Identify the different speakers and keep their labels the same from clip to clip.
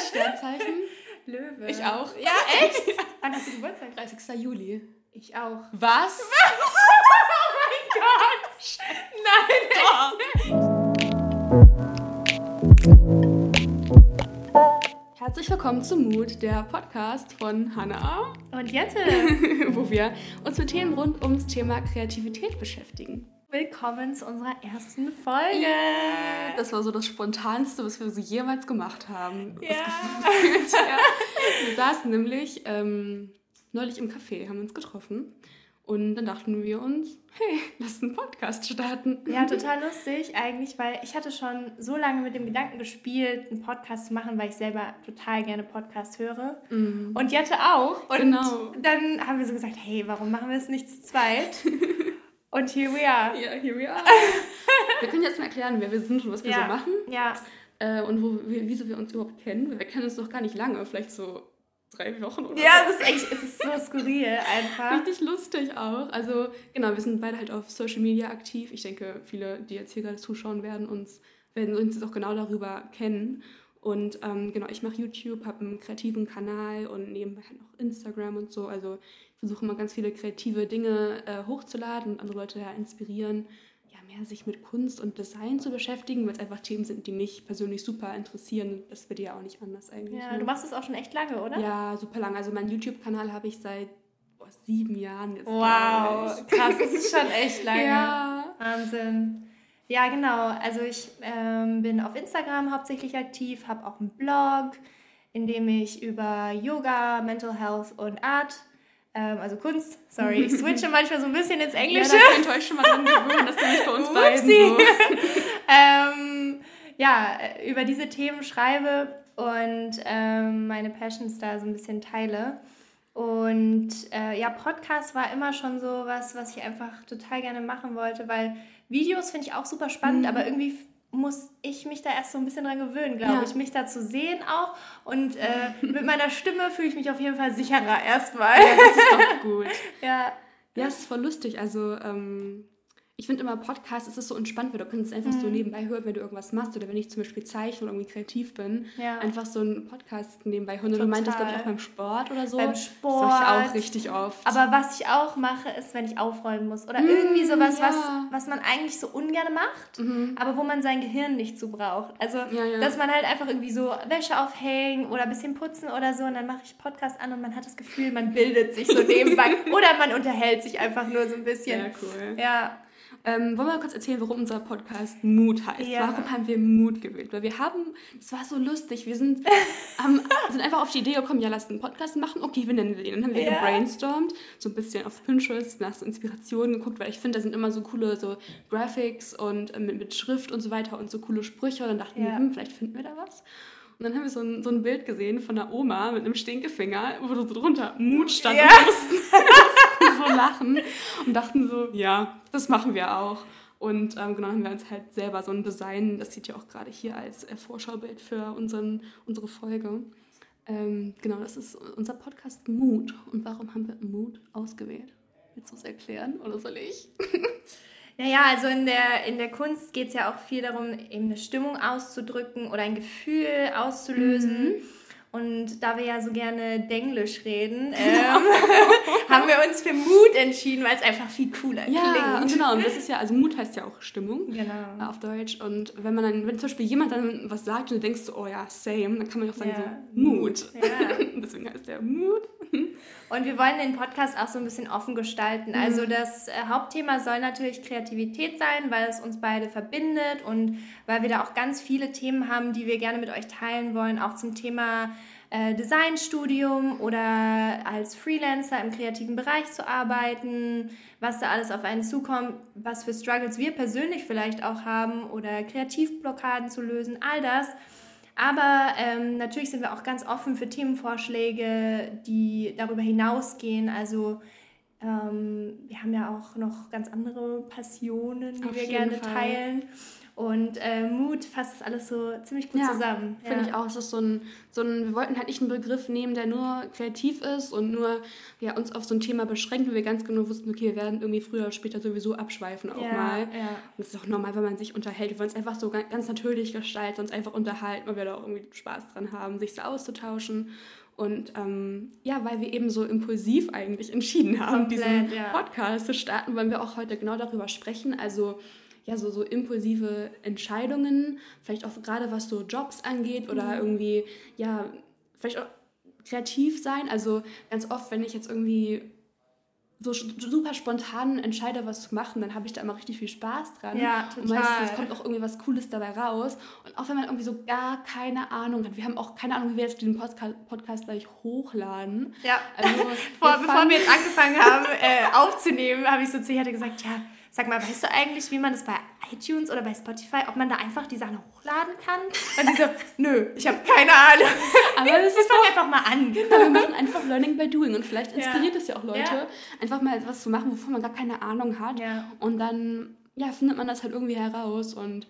Speaker 1: Sternzeichen?
Speaker 2: Löwe.
Speaker 1: Ich auch.
Speaker 2: Ja, echt? Wann hast du Geburtstag?
Speaker 1: 30. Juli.
Speaker 2: Ich auch.
Speaker 1: Was?
Speaker 2: Oh mein Gott! Nein!
Speaker 1: Herzlich willkommen zu Mut, der Podcast von Hannah,
Speaker 2: Und Jette.
Speaker 1: wo wir uns mit Themen rund ums Thema Kreativität beschäftigen.
Speaker 2: Willkommen zu unserer ersten Folge.
Speaker 1: Das war so das Spontanste, was wir so jemals gemacht haben. Das
Speaker 2: Ja.
Speaker 1: gefühlt, ja. Wir saßen nämlich ähm, neulich im Café, haben uns getroffen und dann dachten wir uns, hey, lass einen Podcast starten.
Speaker 2: Ja, total lustig eigentlich, weil ich hatte schon so lange mit dem Gedanken gespielt, einen Podcast zu machen, weil ich selber total gerne Podcasts höre. Und Jette auch. Und
Speaker 1: Genau.
Speaker 2: dann haben wir so gesagt, hey, warum machen wir es nicht zu zweit? Und here we are.
Speaker 1: Ja, here we are. wir können jetzt mal erklären, wer wir sind und was wir
Speaker 2: ja.
Speaker 1: so machen.
Speaker 2: Ja,
Speaker 1: Äh, und wo wir, wieso wir uns überhaupt kennen. Wir kennen uns noch gar nicht lange, vielleicht so drei Wochen oder
Speaker 2: ja,
Speaker 1: so.
Speaker 2: es ist echt, es ist so skurril einfach.
Speaker 1: Richtig lustig auch. Also genau, wir sind beide halt auf Social Media aktiv. Ich denke, viele, die jetzt hier gerade zuschauen werden, uns werden uns jetzt auch genau darüber kennen. Und ähm, genau, ich mache YouTube, habe einen kreativen Kanal und nebenbei halt noch Instagram und so. Also ich versuche immer ganz viele kreative Dinge äh, hochzuladen und andere Leute ja inspirieren, ja, mehr sich mit Kunst und Design zu beschäftigen, weil es einfach Themen sind, die mich persönlich super interessieren. Das wird ja auch nicht anders eigentlich.
Speaker 2: Ja,
Speaker 1: ne?
Speaker 2: du machst es auch schon echt lange, oder?
Speaker 1: Ja, super lang. Also meinen YouTube-Kanal habe ich seit boah, sieben Jahren jetzt.
Speaker 2: Wow, krass, das ist schon echt lange.
Speaker 1: Ja.
Speaker 2: Wahnsinn. Ja, genau. Also ich ähm, bin auf Instagram hauptsächlich aktiv, habe auch einen Blog, in dem ich über Yoga, Mental Health und Art, ähm, also Kunst, sorry, ich switche manchmal so ein bisschen ins
Speaker 1: Ja,
Speaker 2: Englische.
Speaker 1: da könnt ihr euch schon mal dran gewöhnen, dass nämlich bei uns beiden
Speaker 2: Upsi.
Speaker 1: so.
Speaker 2: ähm, ja, über diese Themen schreibe und ähm, meine Passions da so ein bisschen teile. Und äh, ja, Podcast war immer schon so was, was ich einfach total gerne machen wollte, weil Videos finde ich auch super spannend,
Speaker 1: Mhm.
Speaker 2: aber irgendwie muss ich mich da erst so ein bisschen dran gewöhnen, glaube
Speaker 1: Ja.
Speaker 2: ich, mich da zu sehen auch. Und äh, mit meiner Stimme fühle ich mich auf jeden Fall sicherer erstmal.
Speaker 1: Ja, das ist doch gut.
Speaker 2: Ja,
Speaker 1: Ja, es ist voll lustig. Also, ähm, ich finde immer Podcast, es ist so entspannt, weil du kannst es einfach so nebenbei hören, wenn du irgendwas machst oder wenn ich zum Beispiel zeichne oder irgendwie kreativ bin.
Speaker 2: Ja.
Speaker 1: Einfach so einen Podcast nebenbei hören. Und du meintest, glaube ich, auch
Speaker 2: Total.
Speaker 1: beim Sport oder so.
Speaker 2: Beim
Speaker 1: Das
Speaker 2: Sport.
Speaker 1: mache ich auch richtig oft.
Speaker 2: Aber was ich auch mache, ist, wenn ich aufräumen muss. Oder irgendwie sowas,
Speaker 1: ja.
Speaker 2: was, was man eigentlich so ungern macht, aber wo man sein Gehirn nicht zu braucht. Also,
Speaker 1: Ja, ja.
Speaker 2: dass man halt einfach irgendwie so Wäsche aufhängen oder ein bisschen putzen oder so. Und dann mache ich Podcast an und man hat das Gefühl, man bildet sich so nebenbei. oder man unterhält sich einfach nur so ein bisschen.
Speaker 1: Sehr cool.
Speaker 2: Ja,
Speaker 1: Ähm, wollen wir mal kurz erzählen, warum unser Podcast Mut heißt?
Speaker 2: Ja.
Speaker 1: Warum haben wir Mut gewählt? Weil wir haben, das war so lustig, wir sind, ähm, sind einfach auf die Idee gekommen, ja, lass einen Podcast machen. Okay, wie nennen wir den? Dann haben wir
Speaker 2: Ja.
Speaker 1: gebrainstormt, so ein bisschen auf Pinterest, nach so Inspirationen geguckt, weil ich finde, da sind immer so coole so Graphics und äh, mit, mit Schrift und so weiter und so coole Sprüche. Und dann dachten wir,
Speaker 2: Ja.
Speaker 1: hm, vielleicht finden wir da was. Und dann haben wir so ein, so ein Bild gesehen von einer Oma mit einem Stinkefinger, wo drunter Mut stand
Speaker 2: Ja.
Speaker 1: und wir so lachen und dachten so, ja, das machen wir auch. Und ähm, genau haben wir uns halt selber so ein Design, das sieht ja auch gerade hier als äh, Vorschaubild für unseren, unsere Folge. Ähm, genau, das ist unser Podcast Mut. Und warum haben wir Mut ausgewählt? Willst du es erklären oder soll ich?
Speaker 2: Naja, also in der, in der Kunst geht es ja auch viel darum, eben eine Stimmung auszudrücken oder ein Gefühl auszulösen. Und da wir ja so gerne Denglisch reden, ähm, haben wir uns für Mut entschieden, weil es einfach viel cooler
Speaker 1: Ja,
Speaker 2: klingt.
Speaker 1: genau. Und das ist ja, also Mut heißt ja auch Stimmung.
Speaker 2: Genau.
Speaker 1: äh, auf Deutsch. Und wenn man dann, wenn zum Beispiel jemand dann was sagt und du denkst so, oh ja, same, dann kann man auch sagen
Speaker 2: Ja.
Speaker 1: so, Mut.
Speaker 2: Ja.
Speaker 1: Deswegen heißt der Mut.
Speaker 2: Und wir wollen den Podcast auch so ein bisschen offen gestalten.
Speaker 1: Mhm.
Speaker 2: Also das äh, Hauptthema soll natürlich Kreativität sein, weil es uns beide verbindet und weil wir da auch ganz viele Themen haben, die wir gerne mit euch teilen wollen, auch zum Thema äh, Designstudium oder als Freelancer im kreativen Bereich zu arbeiten, was da alles auf einen zukommt, was für Struggles wir persönlich vielleicht auch haben oder Kreativblockaden zu lösen, all das. Aber ähm, natürlich sind wir auch ganz offen für Themenvorschläge, die darüber hinausgehen. Also ähm, wir haben ja auch noch ganz andere Passionen, die
Speaker 1: Auf
Speaker 2: wir gerne
Speaker 1: Fall.
Speaker 2: teilen. Und äh, Mut fasst das alles so ziemlich gut ja, zusammen.
Speaker 1: Finde ich auch. Es ist so ein, so ein, wir wollten halt nicht einen Begriff nehmen, der nur kreativ ist und nur ja, uns auf so ein Thema beschränkt, weil wir ganz genau wussten, okay, wir werden irgendwie früher oder später sowieso abschweifen auch ja, mal. Ja. Und das ist auch normal, wenn man sich unterhält. Wir wollen es einfach so ganz natürlich gestalten, uns einfach unterhalten, weil wir da auch irgendwie Spaß dran haben, sich so auszutauschen. Und ähm, ja, weil wir eben so impulsiv eigentlich entschieden haben, Komplett, diesen ja. Podcast zu starten, wollen wir auch heute genau darüber sprechen. Also ja, so, so impulsive Entscheidungen, vielleicht auch gerade was so Jobs angeht oder mhm. irgendwie, ja, vielleicht auch kreativ sein. Also ganz oft, wenn ich jetzt irgendwie so super spontan entscheide, was zu machen, dann habe ich da immer richtig viel Spaß dran. Ja, total. Und meistens kommt auch irgendwie was Cooles dabei raus. Und auch wenn man irgendwie so gar keine Ahnung hat, wir haben auch keine Ahnung, wie wir jetzt diesen Podcast, Podcast gleich hochladen. Ja,
Speaker 2: also, Vor, wir bevor wir jetzt angefangen haben äh, aufzunehmen, habe ich so zu ihr gesagt, ja, Sag mal, weißt du eigentlich, wie man das bei iTunes oder bei Spotify, ob man da einfach die Sachen hochladen kann? Und sie so, nö, ich habe keine Ahnung. Aber das ist doch einfach mal an.
Speaker 1: Genau, wir machen einfach Learning by Doing und vielleicht inspiriert es ja. ja auch Leute, ja. einfach mal etwas zu machen, wovon man gar keine Ahnung hat. Ja. Und dann ja, findet man das halt irgendwie heraus und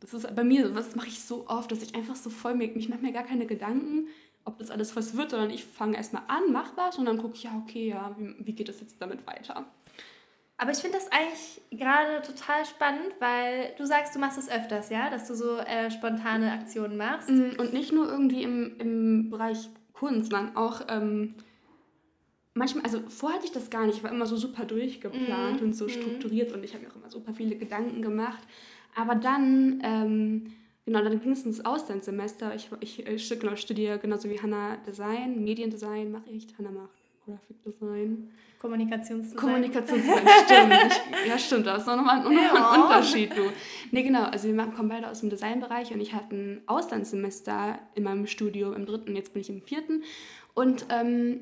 Speaker 1: das ist bei mir, das mache ich so oft, dass ich einfach so voll, mir, ich mache mir gar keine Gedanken, ob das alles was wird, sondern ich fange erstmal an, mach was und dann gucke ich, ja, okay, ja, wie, wie geht das jetzt damit weiter?
Speaker 2: Aber ich finde das eigentlich gerade total spannend, weil du sagst, du machst das öfters, ja? Dass du so äh, spontane Aktionen machst.
Speaker 1: Mm, und nicht nur irgendwie im, im Bereich Kunst, sondern auch ähm, manchmal, also vorher hatte ich das gar nicht, ich war immer so super durchgeplant mm, und so mm. strukturiert und ich habe mir auch immer super viele Gedanken gemacht. Aber dann, ähm, genau, dann ging es ins Auslandssemester. Ich, ich, ich genau, studiere genauso wie Hannah Design, Mediendesign mache ich, Hannah macht Graphic Design.
Speaker 2: Kommunikationsdesign.
Speaker 1: Kommunikationsdesign, stimmt. Ich, ja, stimmt, da ist noch nochmal noch ja. ein Unterschied, du. Nee, genau, also wir kommen beide aus dem Designbereich und ich hatte ein Auslandssemester in meinem Studio im dritten, jetzt bin ich im vierten. Und ähm,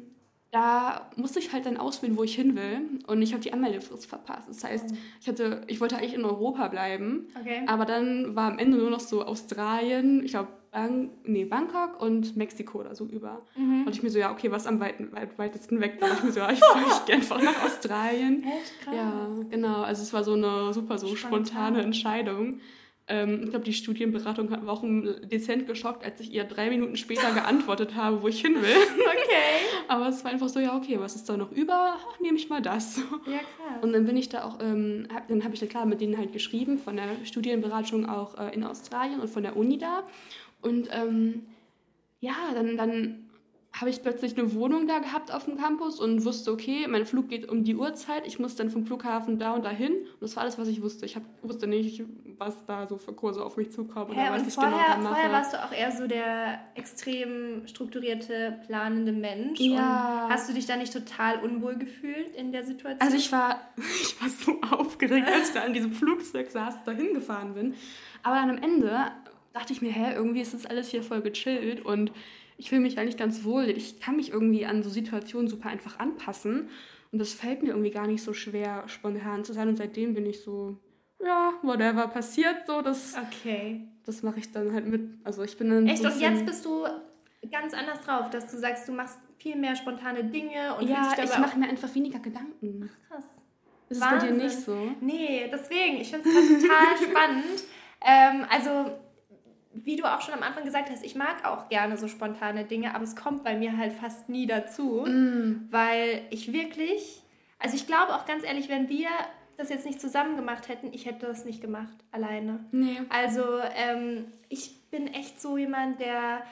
Speaker 1: da musste ich halt dann auswählen, wo ich hin will. Und ich habe die Anmeldefrist verpasst. Das heißt, oh. ich, hatte, ich wollte eigentlich in Europa bleiben. Okay. Aber dann war am Ende nur noch so Australien, ich glaube Bang nee, Bangkok und Mexiko oder so über. Mhm. Und ich mir so, ja, okay, was am weit, weit, weitesten weg? Da ich mir so, ja, ich fahre einfach nach Australien. Echt krass. Ja, genau. Also es war so eine super so Spontan. spontane Entscheidung. Ähm, ich glaube, die Studienberatung hat auch dezent geschockt, als ich ihr drei Minuten später geantwortet habe, wo ich hin will. Okay. Aber es war einfach so, ja, okay, was ist da noch über? Ach, nehme ich mal das. Ja, krass. Und dann bin ich da auch, ähm, hab, dann habe ich da klar mit denen halt geschrieben, von der Studienberatung auch äh, in Australien und von der Uni da. Und ähm, ja, dann, dann habe ich plötzlich eine Wohnung da gehabt auf dem Campus und wusste, okay, mein Flug geht um die Uhrzeit, ich muss dann vom Flughafen da und dahin. Und das war alles, was ich wusste. Ich hab, wusste nicht, was da so für Kurse auf mich zukommen oder was
Speaker 2: ich vorher, genau dann mache. Vorher warst du auch eher so der extrem strukturierte, planende Mensch. Ja. Und hast du dich da nicht total unwohl gefühlt in der Situation?
Speaker 1: Also ich war, ich war so aufgeregt, als ich da an diesem Flugzeug saß, dahin gefahren bin. Aber dann am Ende dachte ich mir, hä, irgendwie ist das alles hier voll gechillt und ich fühle mich eigentlich ganz wohl. Ich kann mich irgendwie an so Situationen super einfach anpassen. Und das fällt mir irgendwie gar nicht so schwer, spontan zu sein. Und seitdem bin ich so, ja, whatever passiert, so, das, okay. das mache ich dann halt mit. Also ich bin dann
Speaker 2: Echt? So und jetzt bist du ganz anders drauf, dass du sagst, du machst viel mehr spontane Dinge und
Speaker 1: ja, ich mache mir einfach weniger Gedanken. Ach, krass. Ist bei dir nicht so?
Speaker 2: Nee, deswegen. Ich finde es total spannend. Ähm, also wie du auch schon am Anfang gesagt hast, ich mag auch gerne so spontane Dinge, aber es kommt bei mir halt fast nie dazu, mm. weil ich wirklich, also ich glaube auch ganz ehrlich, wenn wir das jetzt nicht zusammen gemacht hätten, ich hätte das nicht gemacht, alleine. Nee. Also ähm, ich bin echt so jemand, der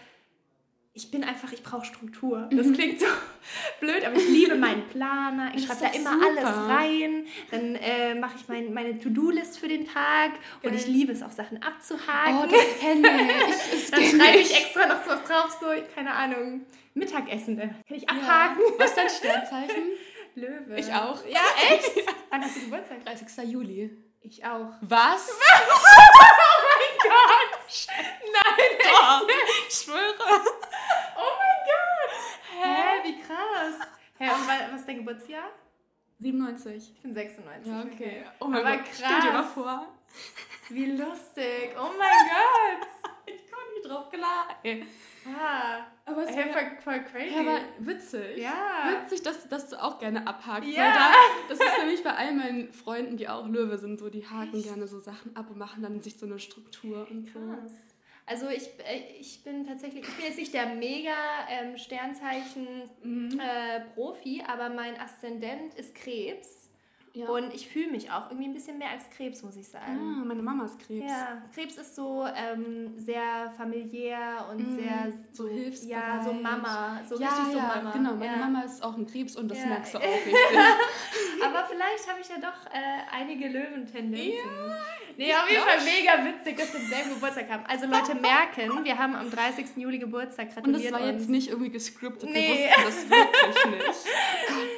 Speaker 2: ich bin einfach, ich brauche Struktur. Das mhm. klingt so blöd, aber ich liebe meinen Planer. Ich schreibe da immer super. alles rein. Dann äh, mache ich mein, meine To-Do-List für den Tag und ich liebe es auch, Sachen abzuhaken. Oh, das kenne ich. Dann schreibe ich extra noch so was drauf, so, keine Ahnung, Mittagessen. Kann ich abhaken. Ja.
Speaker 1: Was ist dein Sternzeichen?
Speaker 2: Löwe.
Speaker 1: Ich auch.
Speaker 2: Ja, echt?
Speaker 1: Wann hast du Geburtstag? 30. Juli.
Speaker 2: Ich auch.
Speaker 1: Was? oh mein Gott! Nein, Doch. ich schwöre.
Speaker 2: Oh mein Gott! Hä, wie krass. Hä, und was ist dein Geburtsjahr?
Speaker 1: 97.
Speaker 2: Ich bin 96.
Speaker 1: Ja, okay. Oh mein Aber Gott, krass. stell dir mal vor.
Speaker 2: Wie lustig. Oh mein Gott.
Speaker 1: ich kann nicht drauf klar. Ey.
Speaker 2: Ah,
Speaker 1: Aber es
Speaker 2: hey, voll, voll crazy.
Speaker 1: aber witzig.
Speaker 2: Ja.
Speaker 1: Witzig, dass, dass du auch gerne abhakst.
Speaker 2: Ja.
Speaker 1: Da, das ist nämlich bei all meinen Freunden, die auch Löwe sind, so, die haken gerne so Sachen ab und machen dann sich so eine Struktur und so.
Speaker 2: Krass. Also ich, äh, ich bin tatsächlich, ich bin jetzt nicht der mega ähm, Sternzeichen
Speaker 1: Mhm.
Speaker 2: äh, Profi, aber mein Aszendent ist Krebs.
Speaker 1: Ja.
Speaker 2: Und ich fühle mich auch irgendwie ein bisschen mehr als Krebs, muss ich sagen.
Speaker 1: ah, meine Mama ist Krebs.
Speaker 2: Ja, Krebs ist so ähm, sehr familiär und
Speaker 1: Mhm,
Speaker 2: sehr
Speaker 1: so hilfsbereit.
Speaker 2: Ja, so Mama, so
Speaker 1: ja,
Speaker 2: richtig so
Speaker 1: ja,
Speaker 2: Mama.
Speaker 1: genau. Meine
Speaker 2: ja.
Speaker 1: Mama ist auch ein Krebs und das
Speaker 2: Ja.
Speaker 1: merkst du auch richtig.
Speaker 2: Aber vielleicht habe ich ja doch äh, einige Löwentendenzen. Nee, auf jeden Fall mega witzig, dass wir denselben Geburtstag haben. Also Leute merken, wir haben am 30. Juli Geburtstag.
Speaker 1: Und
Speaker 2: Gratuliert
Speaker 1: das war
Speaker 2: uns.
Speaker 1: jetzt nicht irgendwie gescriptet.
Speaker 2: Nee.
Speaker 1: Wir wussten das wirklich nicht.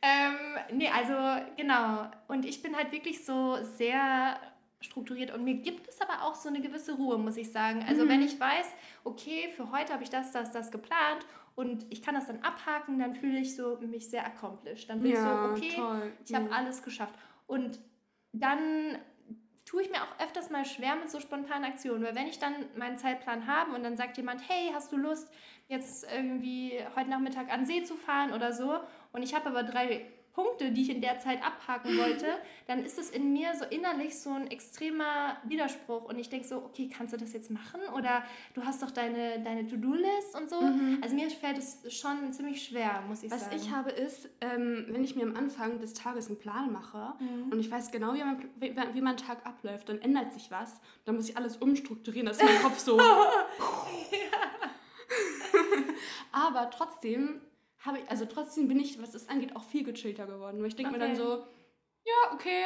Speaker 2: Ähm, nee, also genau. Und ich bin halt wirklich so sehr strukturiert und mir gibt es aber auch so eine gewisse Ruhe, muss ich sagen. Also
Speaker 1: Mhm.
Speaker 2: wenn ich weiß, okay, für heute habe ich das, das, das geplant und ich kann das dann abhaken, dann fühle ich so mich sehr accomplished. Dann bin
Speaker 1: Ja,
Speaker 2: ich so, okay,
Speaker 1: toll.
Speaker 2: ich habe
Speaker 1: Ja.
Speaker 2: alles geschafft. Und dann tue ich mir auch öfters mal schwer mit so spontanen Aktionen, weil wenn ich dann meinen Zeitplan habe und dann sagt jemand, hey, hast du Lust, jetzt irgendwie heute Nachmittag an See zu fahren oder so und ich habe aber drei Punkte, die ich in der Zeit abhaken wollte, dann ist es in mir so innerlich so ein extremer Widerspruch und ich denke so, okay, kannst du das jetzt machen oder du hast doch deine, deine To-Do-List und so. Also mir fällt es schon ziemlich schwer, muss ich
Speaker 1: Mhm. Was
Speaker 2: sagen.
Speaker 1: ich habe ist, ähm, wenn ich mir am Anfang des Tages einen Plan mache
Speaker 2: Mhm.
Speaker 1: und ich weiß genau, wie mein, wie, wie mein Tag abläuft, dann ändert sich was. Dann muss ich alles umstrukturieren, dass mein Kopf so. Aber trotzdem habe ich, also trotzdem bin ich, was das angeht, auch viel gechillter geworden. Weil ich denke mir dann
Speaker 2: Okay.
Speaker 1: so, ja, okay,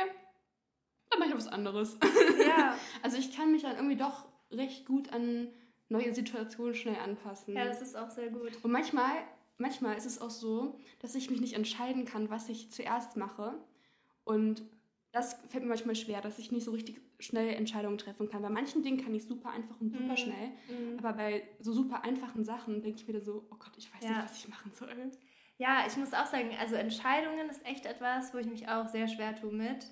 Speaker 1: dann mache ich was anderes.
Speaker 2: ja.
Speaker 1: Also ich kann mich dann irgendwie doch recht gut an neue Situationen schnell anpassen.
Speaker 2: ja, das ist auch sehr gut.
Speaker 1: Und manchmal, manchmal ist es auch so, dass ich mich nicht entscheiden kann, was ich zuerst mache. Und das fällt mir manchmal schwer, dass ich nicht so richtig schnell Entscheidungen treffen kann. Bei manchen Dingen kann ich super einfach und super
Speaker 2: Mhm.
Speaker 1: schnell.
Speaker 2: Mhm.
Speaker 1: Aber bei so super einfachen Sachen denke ich mir dann so, oh Gott, ich weiß
Speaker 2: Ja.
Speaker 1: nicht, was ich machen soll.
Speaker 2: Ja, ich muss auch sagen, also Entscheidungen ist echt etwas, wo ich mich auch sehr schwer tue mit.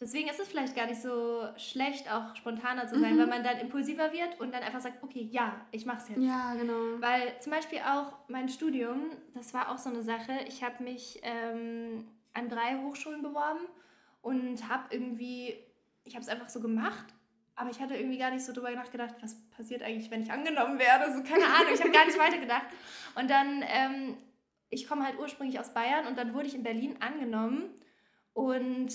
Speaker 2: Deswegen ist es vielleicht gar nicht so schlecht, auch spontaner zu sein,
Speaker 1: Mhm.
Speaker 2: weil man dann impulsiver wird und dann einfach sagt, okay, ja, ich mach's jetzt.
Speaker 1: Ja, genau.
Speaker 2: Weil zum Beispiel auch mein Studium, das war auch so eine Sache. Ich habe mich ähm, an drei Hochschulen beworben und habe irgendwie, ich habe es einfach so gemacht, aber ich hatte irgendwie gar nicht so drüber nachgedacht, was passiert eigentlich, wenn ich angenommen werde. So keine Ahnung, ich habe gar nicht weitergedacht. Und dann, ähm, ich komme halt ursprünglich aus Bayern und dann wurde ich in Berlin angenommen und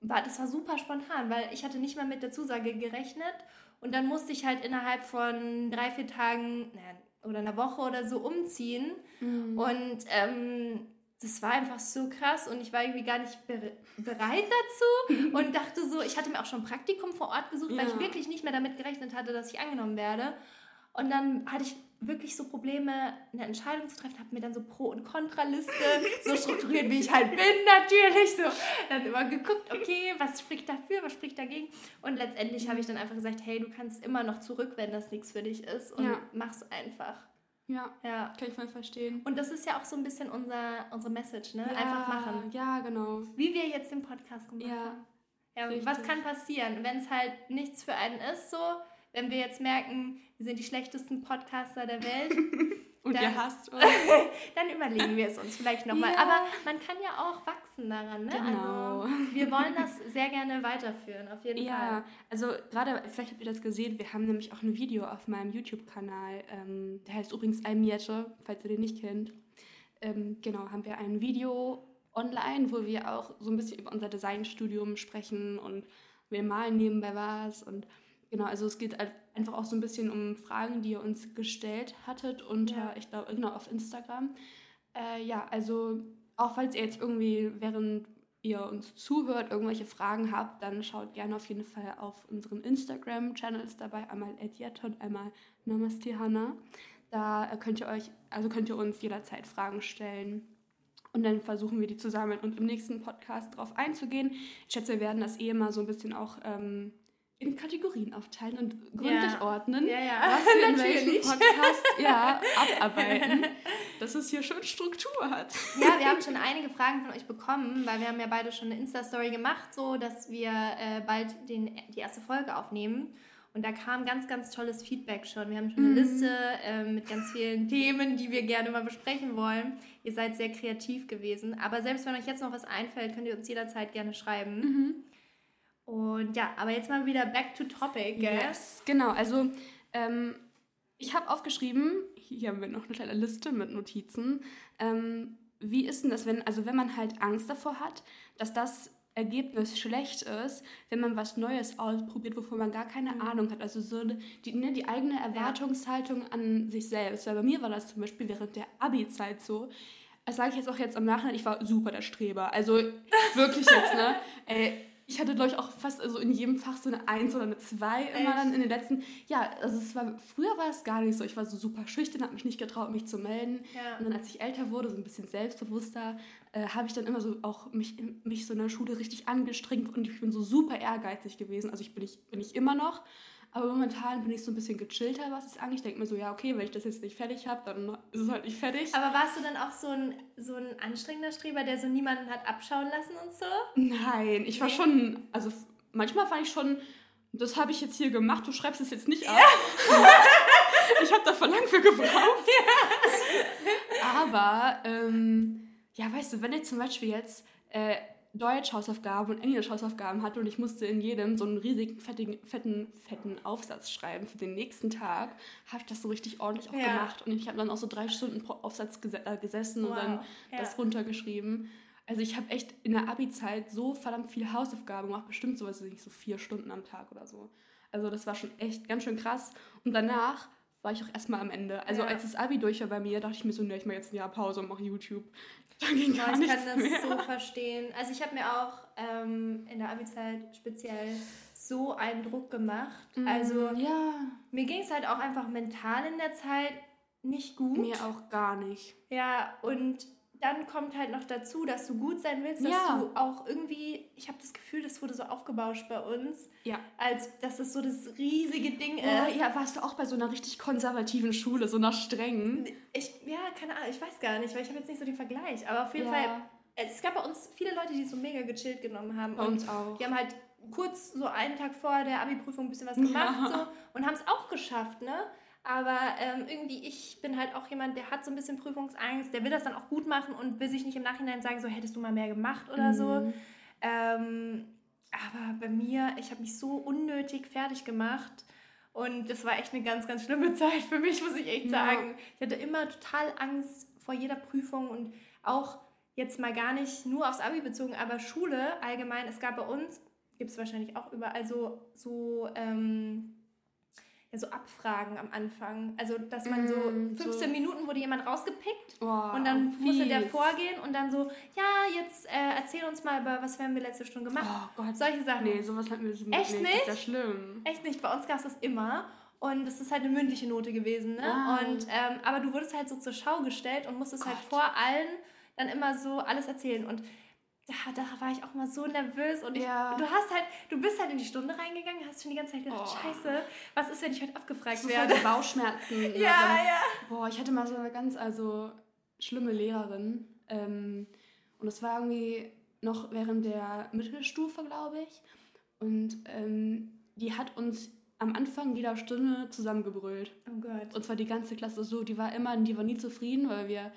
Speaker 2: war, das war super spontan, weil ich hatte nicht mal mit der Zusage gerechnet und dann musste ich halt innerhalb von drei, vier Tagen naja, oder einer Woche oder so umziehen
Speaker 1: Mhm.
Speaker 2: und ähm, das war einfach so krass und ich war irgendwie gar nicht bere bereit dazu und dachte so, ich hatte mir auch schon ein Praktikum vor Ort gesucht, weil
Speaker 1: Ja.
Speaker 2: ich wirklich nicht mehr damit gerechnet hatte, dass ich angenommen werde. Und dann hatte ich wirklich so Probleme, eine Entscheidung zu treffen, habe mir dann so Pro- und Kontraliste, so strukturiert, wie ich halt bin natürlich, so dann immer geguckt, okay, was spricht dafür, was spricht dagegen. Und letztendlich habe ich dann einfach gesagt, hey, du kannst immer noch zurück, wenn das nichts für dich ist und
Speaker 1: Ja.
Speaker 2: mach's einfach.
Speaker 1: Ja,
Speaker 2: Ja.
Speaker 1: kann ich voll verstehen.
Speaker 2: Und das ist ja auch so ein bisschen unser, unsere Message, ne?
Speaker 1: ja,
Speaker 2: Einfach machen.
Speaker 1: Ja, genau.
Speaker 2: Wie wir jetzt den Podcast gemacht
Speaker 1: Ja,
Speaker 2: haben. Ja,
Speaker 1: richtig.
Speaker 2: was kann passieren, wenn es halt nichts für einen ist, so? Wenn wir jetzt merken, wir sind die schlechtesten Podcaster der Welt,
Speaker 1: Und
Speaker 2: Dann-
Speaker 1: ihr hasst uns.
Speaker 2: dann überlegen wir es uns vielleicht nochmal.
Speaker 1: Ja.
Speaker 2: Aber man kann ja auch wachsen daran, ne?
Speaker 1: Genau.
Speaker 2: Also, wir wollen das sehr gerne weiterführen, auf jeden
Speaker 1: Ja,
Speaker 2: Fall.
Speaker 1: also gerade, vielleicht habt ihr das gesehen, wir haben nämlich auch ein Video auf meinem YouTube-Kanal, ähm, der heißt übrigens Almiette, falls ihr den nicht kennt. Ähm, genau, haben wir ein Video online, wo wir auch so ein bisschen über unser Designstudium sprechen und wir malen nebenbei was und genau, also es geht einfach auch so ein bisschen um Fragen, die ihr uns gestellt hattet unter,
Speaker 2: Ja.
Speaker 1: ich glaube, genau, auf Instagram. Äh, ja, also auch falls ihr jetzt irgendwie während ihr uns zuhört, irgendwelche Fragen habt, dann schaut gerne auf jeden Fall auf unseren Instagram-Channels dabei, einmal Ediette und einmal Namaste Hannah. Da äh, könnt ihr euch, also könnt ihr uns jederzeit Fragen stellen. Und dann versuchen wir die zu sammeln und im nächsten Podcast drauf einzugehen. Ich schätze, wir werden das eh mal so ein bisschen auch ähm, in Kategorien aufteilen und gründlich
Speaker 2: Ja.
Speaker 1: ordnen,
Speaker 2: Ja, ja.
Speaker 1: was wir in welchem. Podcast ja, abarbeiten, dass es hier schon Struktur hat.
Speaker 2: Ja, wir haben schon einige Fragen von euch bekommen, weil wir haben ja beide schon eine Insta-Story gemacht, so dass wir äh, bald den, die erste Folge aufnehmen. Und da kam ganz, ganz tolles Feedback schon. Wir haben schon eine mhm. Liste äh, mit ganz vielen Themen, die wir gerne mal besprechen wollen. Ihr seid sehr kreativ gewesen. Aber selbst wenn euch jetzt noch was einfällt, könnt ihr uns jederzeit gerne schreiben. Mhm. Und ja, aber jetzt mal wieder back to topic,
Speaker 1: gell? Yes, genau. Also ähm, ich habe aufgeschrieben, hier haben wir noch eine kleine Liste mit Notizen. Ähm, wie ist denn das, wenn, also wenn man halt Angst davor hat, dass das Ergebnis schlecht ist, wenn man was Neues ausprobiert, wovon man gar keine mhm. Ahnung hat. Also so die, ne, die eigene Erwartungshaltung ja. an sich selbst. Weil bei mir war das zum Beispiel während der Abi-Zeit so. Das sage ich jetzt auch jetzt am Nachhinein, ich war super der Streber. Also wirklich jetzt, ne? Ey, ich hatte, glaube ich, auch fast also in jedem Fach so eine Eins oder eine Zwei immer dann in den letzten. Ja, also es war, früher war es gar nicht so. Ich war so super schüchtern, habe mich nicht getraut, mich zu melden. Ja. Und dann, als ich älter wurde, so ein bisschen selbstbewusster, äh, habe ich dann immer so auch mich, mich so in der Schule richtig angestrengt und ich bin so super ehrgeizig gewesen. Also ich bin ich, bin ich immer noch. Aber momentan bin ich so ein bisschen gechillter, was es angeht. Ich denke mir so, ja, okay, wenn ich das jetzt nicht fertig habe, dann ist es halt nicht fertig.
Speaker 2: Aber warst du dann auch so ein, so ein anstrengender Streber, der so niemanden hat abschauen lassen und so?
Speaker 1: Nein, ich war nee. schon, also manchmal fand ich schon, das habe ich jetzt hier gemacht, du schreibst es jetzt nicht ab. Ja. ich habe da voll lang für gebraucht. Ja. Aber, ähm, ja, weißt du, wenn ich zum Beispiel jetzt... Äh, Deutsch-Hausaufgaben und Englisch-Hausaufgaben hatte und ich musste in jedem so einen riesigen, fetten, fetten, fetten Aufsatz schreiben für den nächsten Tag, habe ich das so richtig ordentlich auch ja. gemacht. Und ich habe dann auch so drei Stunden pro Aufsatz ges äh, gesessen wow. und dann ja. das runtergeschrieben. Also ich habe echt in der Abi-Zeit so verdammt viel Hausaufgaben gemacht, bestimmt so, weiß ich nicht, so vier Stunden am Tag oder so. Also das war schon echt ganz schön krass. Und danach war ich auch erstmal am Ende. Also ja. als das Abi durch war bei mir, dachte ich mir so, ne, ich mache jetzt ein Jahr Pause und mache YouTube.
Speaker 2: Da ging gar ich kann das mehr. so verstehen. Also ich habe mir auch ähm, in der Abi-Zeit speziell so einen Druck gemacht. Mm, also ja. mir ging es halt auch einfach mental in der Zeit nicht gut.
Speaker 1: Mir auch gar nicht.
Speaker 2: Ja, und dann kommt halt noch dazu, dass du gut sein willst, dass ja. du auch irgendwie, ich habe das Gefühl, das wurde so aufgebauscht bei uns, ja. als dass das so das riesige Ding
Speaker 1: ist. Oh, ja, warst du auch bei so einer richtig konservativen Schule, so einer strengen?
Speaker 2: Ich, ja, keine Ahnung, ich weiß gar nicht, weil ich habe jetzt nicht so den Vergleich, aber auf jeden ja. Fall, es gab bei uns viele Leute, die so mega gechillt genommen haben.
Speaker 1: Bei uns auch.
Speaker 2: Die haben halt kurz so einen Tag vor der Abi-Prüfung ein bisschen was gemacht so, und haben es auch geschafft, ne? Aber ähm, irgendwie, ich bin halt auch jemand, der hat so ein bisschen Prüfungsangst, der will das dann auch gut machen und will sich nicht im Nachhinein sagen, so hättest du mal mehr gemacht oder mhm. so. Ähm, aber bei mir, ich habe mich so unnötig fertig gemacht. Und das war echt eine ganz, ganz schlimme Zeit für mich, muss ich echt sagen. Ja. Ich hatte immer total Angst vor jeder Prüfung und auch jetzt mal gar nicht nur aufs Abi bezogen, aber Schule allgemein. Es gab bei uns, gibt es wahrscheinlich auch überall so, so ähm, so Abfragen am Anfang. Also, dass man so 15 mm, so. Minuten wurde jemand rausgepickt oh, und dann fies. musste der vorgehen und dann so, ja, jetzt äh, erzähl uns mal über, was wir haben wir letzte Stunde gemacht. Oh Gott. Solche Sachen.
Speaker 1: Nee, sowas hatten wir
Speaker 2: Echt nicht? Echt nicht? Das ist ja schlimm. Echt nicht. Bei uns gab es das immer. Und das ist halt eine mündliche Note gewesen. Ne? Ah. Und, ähm, aber du wurdest halt so zur Schau gestellt und musstest halt Gott. halt vor allen dann immer so alles erzählen. Und da, da war ich auch mal so nervös und ich, ja. du hast halt, du bist halt in die Stunde reingegangen, hast schon die ganze Zeit gedacht, oh. scheiße, was ist, wenn ich heute abgefragt so werde?
Speaker 1: Bauchschmerzen. ja, ja. Boah, ich hatte mal so eine ganz, also schlimme Lehrerin ähm, und das war irgendwie noch während der Mittelstufe, glaube ich. Und ähm, die hat uns am Anfang jeder Stunde zusammengebrüllt.
Speaker 2: Oh Gott.
Speaker 1: Und zwar die ganze Klasse so, die war immer, die war nie zufrieden, weil wir,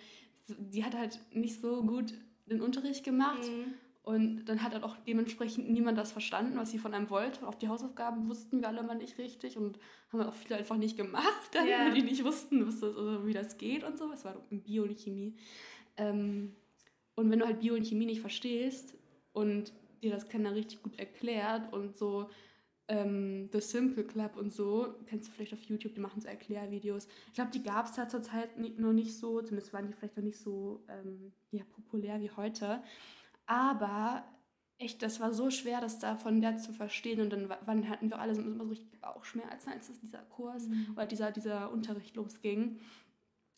Speaker 1: die hat halt nicht so gut den Unterricht gemacht. Mhm. Und dann hat halt auch dementsprechend niemand das verstanden, was sie von einem wollte. Auch die Hausaufgaben wussten wir alle mal nicht richtig und haben auch viele einfach nicht gemacht, dann, yeah. weil die nicht wussten, das, also wie das geht und so. Es war in Bio und Chemie. Ähm, und wenn du halt Bio und Chemie nicht verstehst und dir das keiner richtig gut erklärt und so ähm, The Simple Club und so, kennst du vielleicht auf YouTube, die machen so Erklärvideos. Ich glaube, die gab es da zur Zeit noch nicht so, zumindest waren die vielleicht noch nicht so ähm, ja, populär wie heute. Aber echt, das war so schwer, das da von der zu verstehen. Und dann wann hatten wir alle so, immer so richtig Bauchschmerzen, als dieser Kurs mhm. oder dieser, dieser Unterricht losging.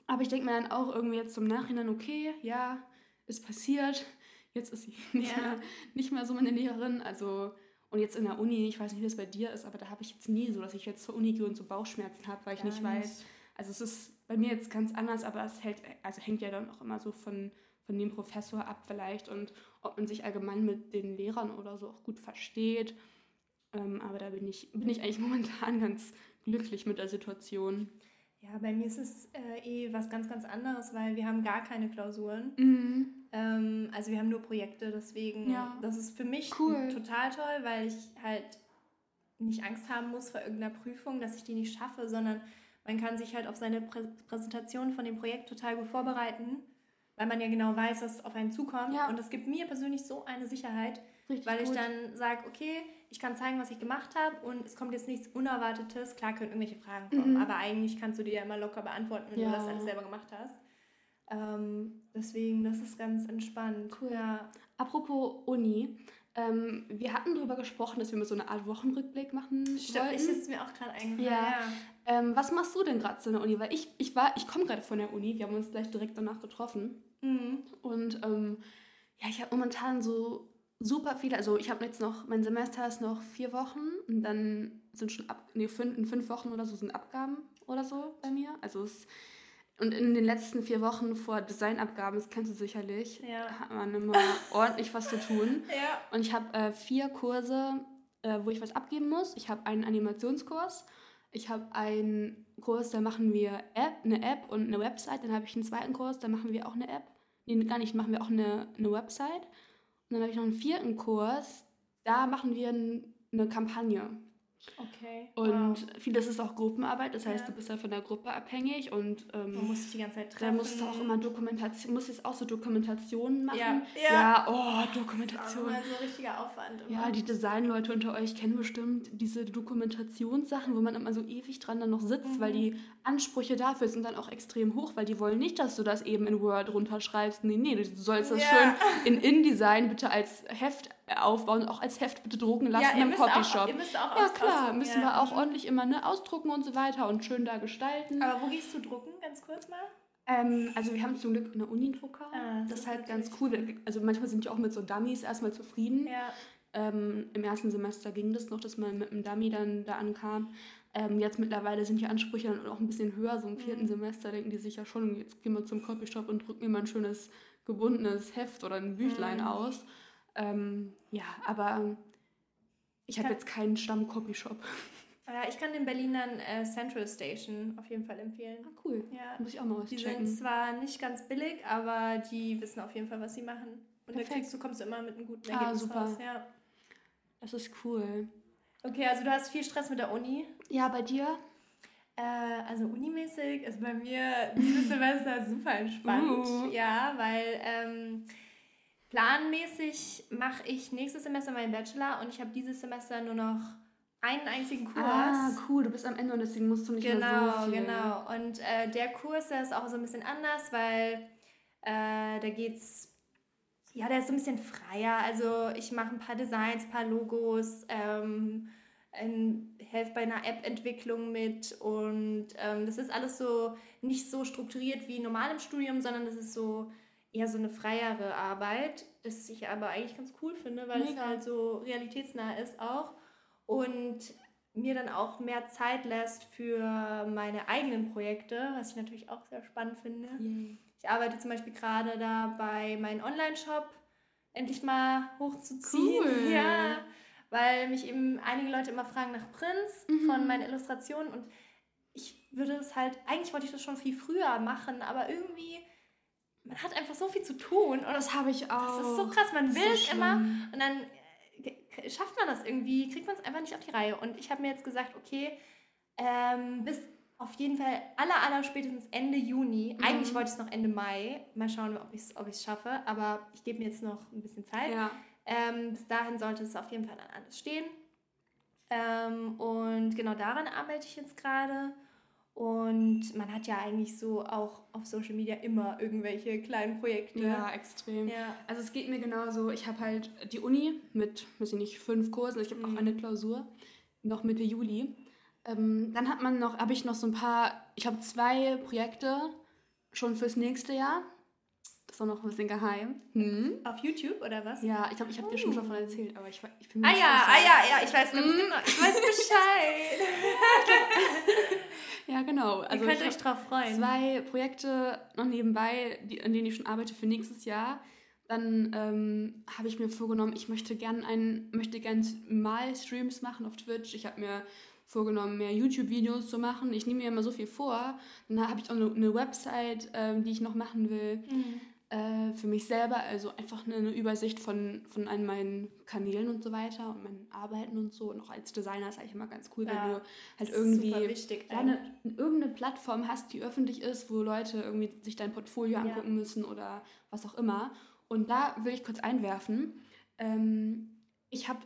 Speaker 1: Aber ich denke mir dann auch irgendwie jetzt zum Nachhinein, okay, ja, ist passiert. Jetzt ist sie nicht, ja. mehr, nicht mehr so meine Lehrerin. Also und jetzt in der Uni, ich weiß nicht, wie das bei dir ist, aber da habe ich jetzt nie so, dass ich jetzt zur Uni gehe und so Bauchschmerzen habe, weil ich nicht, nicht weiß. Also es ist bei mir jetzt ganz anders, aber es hält, also hängt ja dann auch immer so von, von dem Professor ab vielleicht und ob man sich allgemein mit den Lehrern oder so auch gut versteht. Ähm, aber da bin ich, bin ich eigentlich momentan ganz glücklich mit der Situation.
Speaker 2: Ja, bei mir ist es äh, eh was ganz, ganz anderes, weil wir haben gar keine Klausuren. Mhm. Ähm, also wir haben nur Projekte, deswegen, ja. das ist für mich cool. total toll, weil ich halt nicht Angst haben muss vor irgendeiner Prüfung, dass ich die nicht schaffe, sondern man kann sich halt auf seine Prä Präsentation von dem Projekt total gut vorbereiten, weil man ja genau weiß, was auf einen zukommt. Ja. Und das gibt mir persönlich so eine Sicherheit, Richtig weil gut. ich dann sage, okay, ich kann zeigen, was ich gemacht habe und es kommt jetzt nichts Unerwartetes. Klar können irgendwelche Fragen kommen, mhm. aber eigentlich kannst du die ja immer locker beantworten, wenn ja. du das alles selber gemacht hast. Ähm, deswegen, das ist ganz entspannt.
Speaker 1: Cool. Ja. Apropos Uni, ähm, wir hatten darüber gesprochen, dass wir mal so eine Art Wochenrückblick machen Stimmt, wollten. Ich ist mir auch gerade eingefallen. Ja. ja. Ähm, was machst du denn gerade so in der Uni? Weil ich, ich war, ich komme gerade von der Uni, wir haben uns gleich direkt danach getroffen. Mhm. Und ähm, ja, ich habe momentan so super viele, also ich habe jetzt noch, mein Semester ist noch vier Wochen und dann sind schon ab, nee, fünf, in fünf Wochen oder so sind Abgaben oder so bei mir. Also es und in den letzten vier Wochen vor Designabgaben, das kennst du sicherlich, ja. hat man immer ordentlich was zu tun. Ja. Und ich habe äh, vier Kurse, äh, wo ich was abgeben muss. Ich habe einen Animationskurs, ich habe einen Kurs, da machen wir App, eine App und eine Website. Dann habe ich einen zweiten Kurs, da machen wir auch eine App. Nee, gar nicht, machen wir auch eine, eine Website. Und dann habe ich noch einen vierten Kurs, da machen wir eine Kampagne. Okay. Und wow. vieles ist auch Gruppenarbeit, das heißt, ja. du bist ja von der Gruppe abhängig und ähm, man muss dich die ganze Zeit treffen. Da musst du auch immer Dokumentation, musst jetzt auch so Dokumentationen machen. Ja, ja. ja oh, Dokumentation. Das ist so ein richtiger Aufwand. Immer. Ja, die Designleute unter euch kennen bestimmt diese Dokumentationssachen, wo man immer so ewig dran dann noch sitzt, mhm. weil die Ansprüche dafür sind dann auch extrem hoch, weil die wollen nicht, dass du das eben in Word runterschreibst. Nee, nee, du sollst das schön in InDesign bitte als Heft aufbauen, auch als Heft bitte drucken lassen ja, im Copyshop. Ihr müsst auch ja klar, müssen ja. wir auch ordentlich immer ne, ausdrucken und so weiter und schön da gestalten.
Speaker 2: Aber wo gehst du drucken, ganz kurz mal?
Speaker 1: Ähm, also wir haben zum Glück eine Unidrucker. Ah, das, das ist halt ganz cool. Also manchmal sind die auch mit so Dummies erstmal zufrieden. Ja. Ähm, Im ersten Semester ging das noch, dass man mit einem Dummy dann da ankam. Ähm, jetzt mittlerweile sind die Ansprüche dann auch ein bisschen höher. So im vierten mhm. Semester denken die sich ja schon, jetzt gehen wir zum Copyshop und drücken mir mal ein schönes gebundenes Heft oder ein Büchlein mhm. aus. Ähm, ja, aber ich habe jetzt keinen Stamm-Copyshop.
Speaker 2: Ja, ich kann den Berlinern äh, Central Station auf jeden Fall empfehlen. Ah, cool. Ja. Muss ich auch mal was Die checken. sind zwar nicht ganz billig, aber die wissen auf jeden Fall, was sie machen. Und Perfekt. da kriegst du, kommst du immer mit einem guten ah, Ergebnis ah, super. raus.
Speaker 1: Ja. Das ist cool.
Speaker 2: Okay, also du hast viel Stress mit der Uni.
Speaker 1: Ja, bei dir?
Speaker 2: Äh, also unimäßig ist bei mir dieses Semester super entspannt. Uh. Ja, weil ähm, Planmäßig mache ich nächstes Semester meinen Bachelor und ich habe dieses Semester nur noch einen einzigen Kurs.
Speaker 1: Ah, cool, du bist am Ende und deswegen musst du nicht
Speaker 2: genau,
Speaker 1: mehr so
Speaker 2: viel. Genau, genau. Und äh, der Kurs, der ist auch so ein bisschen anders, weil äh, da geht's, ja, der ist so ein bisschen freier. Also ich mache ein paar Designs, ein paar Logos, ähm, helfe bei einer App-Entwicklung mit und ähm, das ist alles so nicht so strukturiert wie normal im Studium, sondern das ist so eher so eine freiere Arbeit, das ich aber eigentlich ganz cool finde, weil Mega. es halt so realitätsnah ist auch und mir dann auch mehr Zeit lässt für meine eigenen Projekte, was ich natürlich auch sehr spannend finde. Yay. Ich arbeite zum Beispiel gerade dabei, meinen Online-Shop endlich mal hochzuziehen. Cool. Ja, weil mich eben einige Leute immer fragen nach Prinz mhm. von meinen Illustrationen und ich würde es halt, eigentlich wollte ich das schon viel früher machen, aber irgendwie man hat einfach so viel zu tun. Und
Speaker 1: das habe ich auch.
Speaker 2: Das ist so krass. Man will es immer und dann äh, schafft man das irgendwie, kriegt man es einfach nicht auf die Reihe. Und ich habe mir jetzt gesagt, okay, ähm, bis auf jeden Fall aller, aller spätestens Ende Juni. Mhm. Eigentlich wollte ich es noch Ende Mai. Mal schauen, ob ich es ob schaffe. Aber ich gebe mir jetzt noch ein bisschen Zeit. Ja. Ähm, bis dahin sollte es auf jeden Fall dann alles stehen. Ähm, und genau daran arbeite ich jetzt gerade. Und man hat ja eigentlich so auch auf Social Media immer irgendwelche kleinen Projekte.
Speaker 1: Ja, extrem. Ja. Also es geht mir genauso. Ich habe halt die Uni mit, weiß ich nicht, fünf Kursen. Ich habe mhm. auch eine Klausur, noch Mitte Juli. Ähm, dann hat man noch, habe ich noch so ein paar, ich habe zwei Projekte schon fürs nächste Jahr. Das ist auch noch ein bisschen geheim.
Speaker 2: Hm? Auf YouTube oder was?
Speaker 1: Ja, ich glaube, ich habe dir schon davon erzählt, aber ich, ich
Speaker 2: bin mir Ah ja, ah ja, ja, ich weiß ganz hm? genau. Ich weiß Bescheid.
Speaker 1: ja, genau.
Speaker 2: Also Ihr könnt euch drauf freuen.
Speaker 1: Zwei Projekte noch nebenbei, die, an denen ich schon arbeite für nächstes Jahr. dann ähm, habe ich mir vorgenommen, ich möchte gerne ein, möchte gern mal Streams machen auf Twitch. Ich habe mir vorgenommen, mehr YouTube-Videos zu machen. Ich nehme mir immer so viel vor. Dann habe ich auch eine, eine Website, ähm, die ich noch machen will. Mhm äh, für mich selber, also einfach eine, eine, Übersicht von, von all meinen Kanälen und so weiter und meinen Arbeiten und so. Und auch als Designer ist eigentlich immer ganz cool, ja, wenn du halt irgendwie wichtig, eine, irgendeine Plattform hast, die öffentlich ist, wo Leute irgendwie sich dein Portfolio ja. angucken müssen oder was auch immer. Und da will ich kurz einwerfen. Ähm, ich habe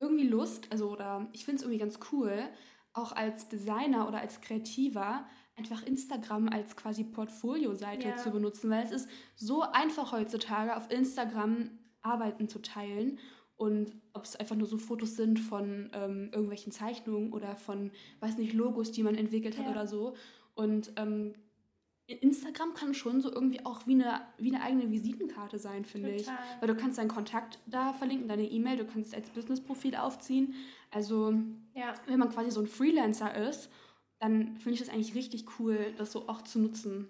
Speaker 1: irgendwie Lust, also oder ich finde es irgendwie ganz cool, auch als Designer oder als Kreativer einfach Instagram als quasi Portfolio-Seite ja. zu benutzen, weil es ist so einfach heutzutage auf Instagram Arbeiten zu teilen und ob es einfach nur so Fotos sind von ähm, irgendwelchen Zeichnungen oder von, weiß nicht, Logos, die man entwickelt hat ja. oder so. Und ähm, Instagram kann schon so irgendwie auch wie eine, wie eine eigene Visitenkarte sein, finde ich. Weil du kannst deinen Kontakt da verlinken, deine E-Mail, du kannst als Business-Profil aufziehen. Also, ja. wenn man quasi so ein Freelancer ist dann finde ich das eigentlich richtig cool, das so auch zu nutzen.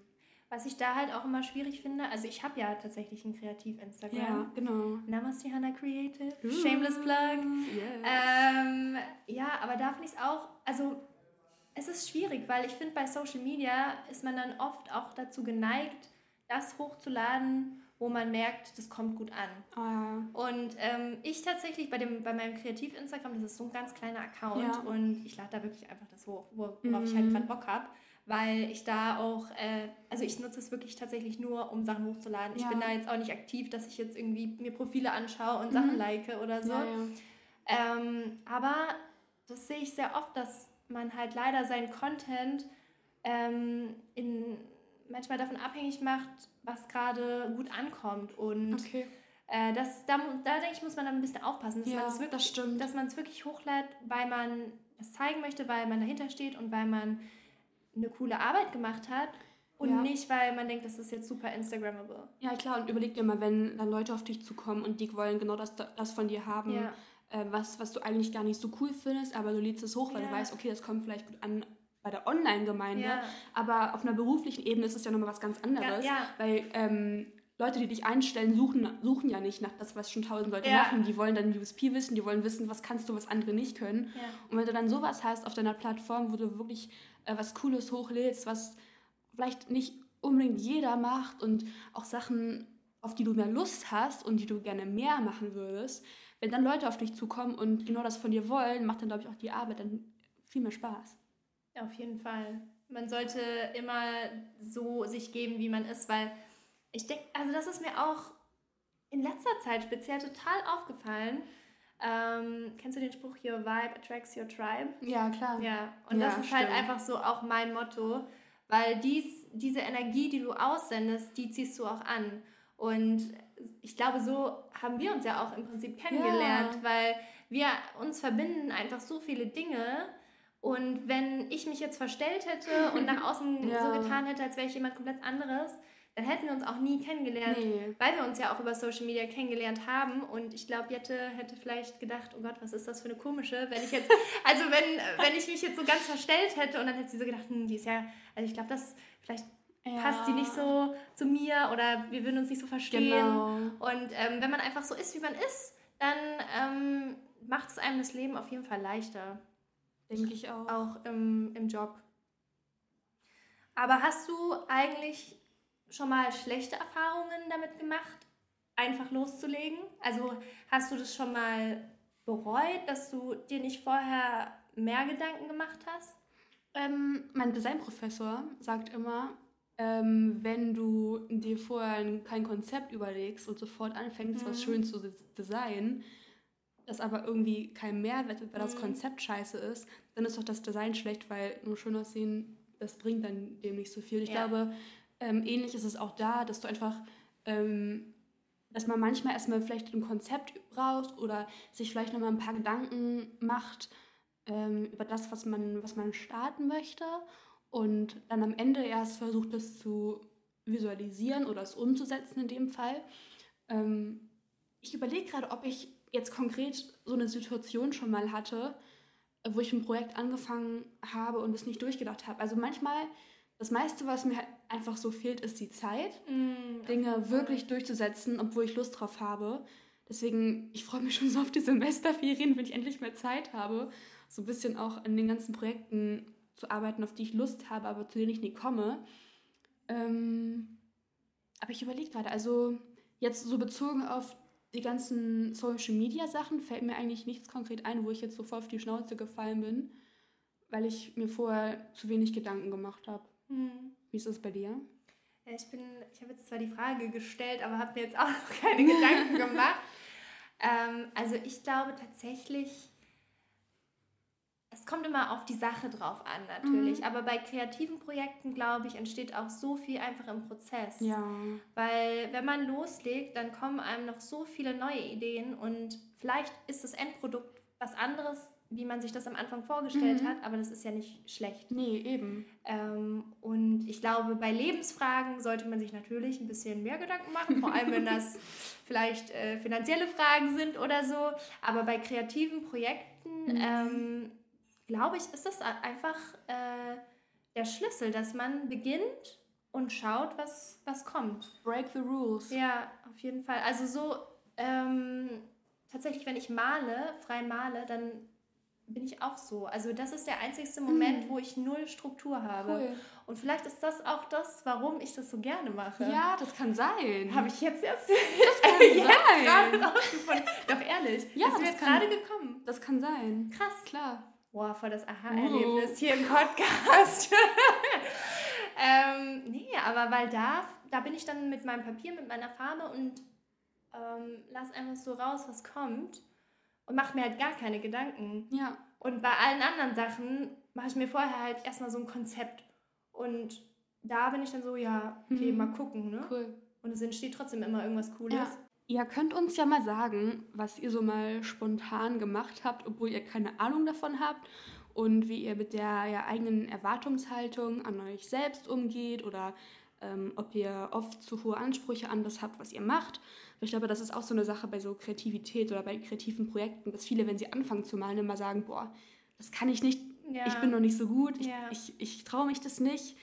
Speaker 2: Was ich da halt auch immer schwierig finde, also ich habe ja tatsächlich ein Kreativ-Instagram. Ja, genau. Namaste Hannah Creative. Uh, Shameless Plug. Yes. Ähm, ja, aber da finde ich es auch, also es ist schwierig, weil ich finde, bei Social Media ist man dann oft auch dazu geneigt, das hochzuladen, wo man merkt, das kommt gut an. Oh. Und ähm, ich tatsächlich bei, dem, bei meinem Kreativ-Instagram, das ist so ein ganz kleiner Account ja. und ich lade da wirklich einfach das hoch, worauf mhm. ich halt mhm. gerade Bock habe, weil ich da auch, äh, also ich nutze es wirklich tatsächlich nur, um Sachen hochzuladen. Ja. Ich bin da jetzt auch nicht aktiv, dass ich jetzt irgendwie mir Profile anschaue und mhm. Sachen like oder so. Ähm, aber das sehe ich sehr oft, dass man halt leider seinen Content ähm, in manchmal davon abhängig macht, was gerade gut ankommt. Und okay. äh, das, da, da denke ich, muss man dann ein bisschen aufpassen, dass ja, man es wirklich, das dass man es wirklich hochlädt, weil man es zeigen möchte, weil man dahinter steht und weil man eine coole Arbeit gemacht hat. Und ja. nicht, weil man denkt, das ist jetzt super Instagrammable.
Speaker 1: Ja, klar. Und überleg dir mal, wenn dann Leute auf dich zukommen und die wollen genau das, das von dir haben, ja. äh, was, was du eigentlich gar nicht so cool findest, aber du lädst es hoch, weil ja. du weißt, okay, das kommt vielleicht gut an bei der Online-Gemeinde. Ja. Aber auf einer beruflichen Ebene ist es ja nochmal was ganz anderes. Ja, ja. Weil ähm, Leute, die dich einstellen, suchen, suchen ja nicht nach das, was schon tausend Leute machen. Die wollen dann USP wissen, die wollen wissen, was kannst du, was andere nicht können. Und wenn du dann sowas hast auf deiner Plattform, wo du wirklich äh, was Cooles hochlädst, was vielleicht nicht unbedingt jeder macht und auch Sachen, auf die du mehr Lust hast und die du gerne mehr machen würdest, wenn dann Leute auf dich zukommen und genau das von dir wollen, macht dann, glaube ich, auch die Arbeit dann viel mehr Spaß.
Speaker 2: Auf jeden Fall. Man sollte immer so sich geben, wie man ist, weil ich denke, also das ist mir auch in letzter Zeit speziell total aufgefallen. Ähm, kennst du den Spruch, Your Vibe attracts your tribe?
Speaker 1: Ja, klar.
Speaker 2: Ja, und ja, das ist halt stimmt. halt einfach so auch mein Motto, weil dies, diese Energie, die du aussendest, die ziehst du auch an. Und ich glaube, so haben wir uns ja auch im Prinzip kennengelernt, ja. weil wir uns verbinden einfach so viele Dinge und wenn ich mich jetzt verstellt hätte und nach außen ja. so getan hätte, als wäre ich jemand komplett anderes, dann hätten wir uns auch nie kennengelernt, nee. weil wir uns ja auch über Social Media kennengelernt haben. Und ich glaube, Jette hätte vielleicht gedacht, oh Gott, was ist das für eine komische, wenn ich jetzt, also wenn, wenn ich mich jetzt so ganz verstellt hätte und dann hätte sie so gedacht, hm, die ist ja, also ich glaube, das vielleicht ja. passt die nicht so zu mir oder wir würden uns nicht so verstehen. Genau. Und ähm, wenn man einfach so ist, wie man ist, dann ähm, macht es einem das Leben auf jeden Fall leichter.
Speaker 1: Denke ich auch.
Speaker 2: Auch im, im Job. Aber hast du eigentlich schon mal schlechte Erfahrungen damit gemacht, einfach loszulegen? Also hast du das schon mal bereut, dass du dir nicht vorher mehr Gedanken gemacht hast?
Speaker 1: Ähm, mein Designprofessor sagt immer, ähm, wenn du dir vorher kein Konzept überlegst und sofort anfängst, mhm. was schön zu designen, das aber irgendwie kein Mehrwert, weil das mhm. Konzept scheiße ist, dann ist doch das Design schlecht, weil nur schön aussehen, das bringt dann dem nicht so viel. Ich ja. glaube, ähm, ähnlich ist es auch da, dass du einfach, ähm, dass man manchmal erstmal vielleicht ein Konzept braucht oder sich vielleicht nochmal ein paar Gedanken macht ähm, über das, was man, was man starten möchte und dann am Ende erst versucht, das zu visualisieren oder es umzusetzen in dem Fall. Ähm, ich überlege gerade, ob ich jetzt konkret so eine Situation schon mal hatte, wo ich ein Projekt angefangen habe und es nicht durchgedacht habe. Also manchmal, das meiste, was mir einfach so fehlt, ist die Zeit, mm, Dinge wirklich durchzusetzen, obwohl ich Lust drauf habe. Deswegen, ich freue mich schon so auf die Semesterferien, wenn ich endlich mehr Zeit habe, so ein bisschen auch an den ganzen Projekten zu arbeiten, auf die ich Lust habe, aber zu denen ich nie komme. Ähm, aber ich überlege gerade, also jetzt so bezogen auf die ganzen Social Media Sachen fällt mir eigentlich nichts konkret ein, wo ich jetzt so voll auf die Schnauze gefallen bin, weil ich mir vorher zu wenig Gedanken gemacht habe. Hm. Wie ist das bei dir?
Speaker 2: ich bin, ich habe jetzt zwar die Frage gestellt, aber habe mir jetzt auch noch keine Gedanken gemacht. Ähm, also ich glaube tatsächlich, es kommt immer auf die Sache drauf an, natürlich. Mhm. Aber bei kreativen Projekten, glaube ich, entsteht auch so viel einfach im Prozess. Ja. Weil wenn man loslegt, dann kommen einem noch so viele neue Ideen und vielleicht ist das Endprodukt was anderes, wie man sich das am Anfang vorgestellt mhm. hat, aber das ist ja nicht schlecht.
Speaker 1: Nee, eben.
Speaker 2: Ähm, und ich glaube, bei Lebensfragen sollte man sich natürlich ein bisschen mehr Gedanken machen, vor allem wenn das vielleicht äh, finanzielle Fragen sind oder so. Aber bei kreativen Projekten mhm. ähm, glaube ich, ist das einfach äh, der Schlüssel, dass man beginnt und schaut, was, was kommt.
Speaker 1: Break the rules.
Speaker 2: Ja, auf jeden Fall. Also so ähm, tatsächlich, wenn ich male, frei male, dann bin ich auch so. Also das ist der einzigste Moment, mm. wo ich null Struktur habe. Cool. Und vielleicht ist das auch das, warum ich das so gerne mache.
Speaker 1: Ja, das kann sein.
Speaker 2: Habe ich jetzt jetzt, das kann jetzt sein. rausgefunden. Doch ehrlich, ja, das ist mir jetzt gerade gekommen.
Speaker 1: Das kann sein.
Speaker 2: Krass. Klar. Boah, voll das Aha-Erlebnis uh. hier im Podcast. ähm, nee, aber weil da, da bin ich dann mit meinem Papier, mit meiner Farbe und ähm, lass einfach so raus, was kommt und mache mir halt gar keine Gedanken. Ja. Und bei allen anderen Sachen mache ich mir vorher halt erstmal so ein Konzept. Und da bin ich dann so, ja, okay, mhm. mal gucken, ne? Cool. Und es entsteht trotzdem immer irgendwas Cooles. Ja.
Speaker 1: Ihr könnt uns ja mal sagen, was ihr so mal spontan gemacht habt, obwohl ihr keine Ahnung davon habt und wie ihr mit der ja, eigenen Erwartungshaltung an euch selbst umgeht oder ähm, ob ihr oft zu hohe Ansprüche an das habt, was ihr macht. Ich glaube, das ist auch so eine Sache bei so Kreativität oder bei kreativen Projekten, dass viele, wenn sie anfangen zu malen, immer sagen, boah, das kann ich nicht, ja. ich bin noch nicht so gut, ich, ja. ich, ich traue mich das nicht,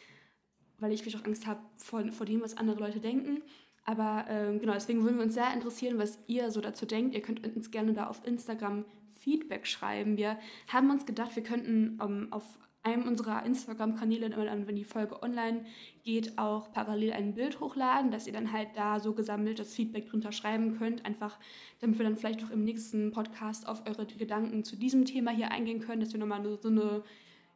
Speaker 1: weil ich vielleicht auch Angst habe vor, vor dem, was andere Leute denken. Aber ähm, genau, deswegen würden wir uns sehr interessieren, was ihr so dazu denkt. Ihr könnt uns gerne da auf Instagram Feedback schreiben. Wir haben uns gedacht, wir könnten ähm, auf einem unserer Instagram-Kanäle, wenn die Folge online geht, auch parallel ein Bild hochladen, dass ihr dann halt da so gesammelt das Feedback drunter schreiben könnt. Einfach, damit wir dann vielleicht auch im nächsten Podcast auf eure Gedanken zu diesem Thema hier eingehen können, dass wir nochmal so eine,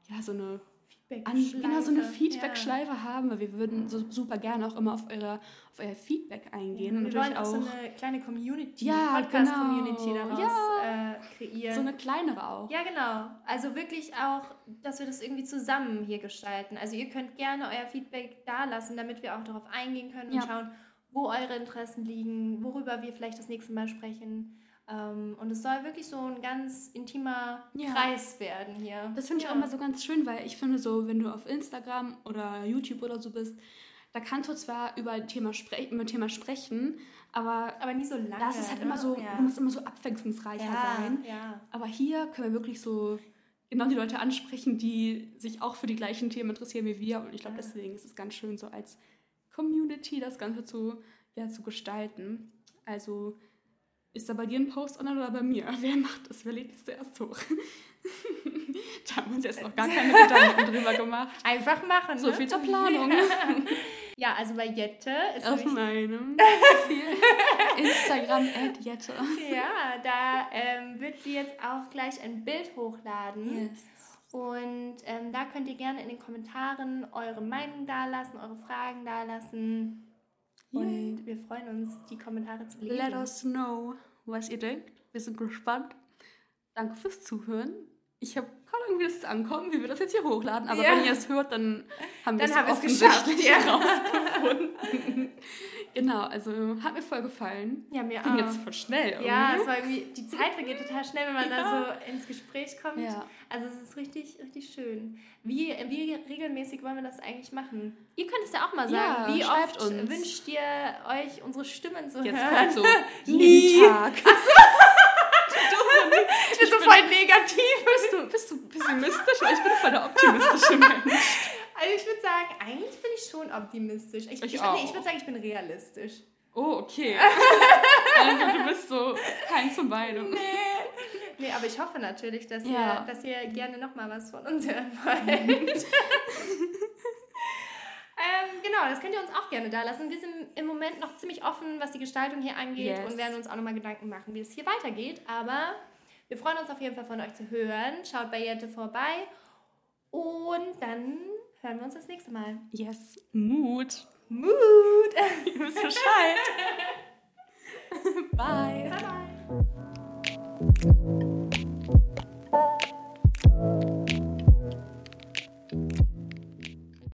Speaker 1: ja, so eine Feedback-Schleife. Genau, so eine Feedback-Schleife ja. haben, weil wir würden so super gerne auch immer auf, eure, auf euer Feedback eingehen. Ja,
Speaker 2: und wir wollen auch, so eine kleine Community, ja, Podcast-Community genau. daraus ja. äh, kreieren.
Speaker 1: So eine kleinere auch.
Speaker 2: Ja, genau. Also wirklich auch, dass wir das irgendwie zusammen hier gestalten. Also ihr könnt gerne euer Feedback da lassen, damit wir auch darauf eingehen können und schauen, wo eure Interessen liegen, worüber wir vielleicht das nächste Mal sprechen. Ähm, und es soll wirklich so ein ganz intimer ja. Kreis werden hier.
Speaker 1: Das finde ich ja. auch immer so ganz schön, weil ich finde so, wenn du auf Instagram oder YouTube oder so bist, da kannst du zwar über ein Thema, spre über Thema sprechen, aber,
Speaker 2: aber nie so lange.
Speaker 1: Das ist halt immer so, ja. muss immer so abwechslungsreicher ja, sein. Aber hier können wir wirklich so genau die Leute ansprechen, die sich auch für die gleichen Themen interessieren wie wir. Und ich glaube, deswegen ist es ganz schön, so als Community das Ganze zu, ja, zu gestalten. Also ist da bei dir ein Post online oder bei mir? Wer macht das? Wer lädt es zuerst hoch? da haben wir uns jetzt noch gar keine Gedanken drüber gemacht.
Speaker 2: Einfach machen.
Speaker 1: So ne? viel zur Planung.
Speaker 2: ja, also bei Jette
Speaker 1: ist Auf meinem Instagram at Jette.
Speaker 2: Ja, da ähm, wird sie jetzt auch gleich ein Bild hochladen. Yes. Und ähm, da könnt ihr gerne in den Kommentaren eure Meinung dalassen, eure Fragen dalassen. Und wir freuen uns, die Kommentare zu lesen.
Speaker 1: Let us know, was ihr denkt. Wir sind gespannt. Danke fürs Zuhören. Ich habe keine Ahnung, wie das ankommt, wie wir das jetzt hier hochladen. Aber ja. wenn ihr es hört, dann haben wir es offensichtlich ja. rausgefunden. Genau, also hat mir voll gefallen.
Speaker 2: Ja, mir
Speaker 1: Ging
Speaker 2: auch.
Speaker 1: jetzt voll schnell.
Speaker 2: Irgendwie. Ja, es war irgendwie, die Zeit vergeht total schnell, wenn man ja. da so ins Gespräch kommt. Ja. Also es ist richtig, richtig schön. Wie, wie regelmäßig wollen wir das eigentlich machen? Ihr könnt es ja auch mal sagen. Ja, wie oft uns. wünscht ihr euch, unsere Stimmen zu
Speaker 1: jetzt
Speaker 2: hören?
Speaker 1: so jeden Tag.
Speaker 2: ich bin so voll negativ.
Speaker 1: Bist du, bist du pessimistisch? Ich bin voll der optimistische Mensch.
Speaker 2: Also ich würde sagen, eigentlich bin ich schon optimistisch. Ich, ich, ich, nee, ich würde sagen, ich bin realistisch.
Speaker 1: Oh, okay. also du bist so kein zum beidem.
Speaker 2: Nee. Nee, aber ich hoffe natürlich, dass, ja. ihr, dass ihr gerne nochmal was von uns hören wollt. Ähm, genau, das könnt ihr uns auch gerne da lassen. Wir sind im Moment noch ziemlich offen, was die Gestaltung hier angeht yes. und werden uns auch nochmal Gedanken machen, wie es hier weitergeht. Aber wir freuen uns auf jeden Fall von euch zu hören. Schaut bei Jette vorbei und dann hören wir uns das nächste Mal.
Speaker 1: Yes, Mut.
Speaker 2: Mut.
Speaker 1: Ihr wisst Bescheid.
Speaker 2: bye. Bye, bye.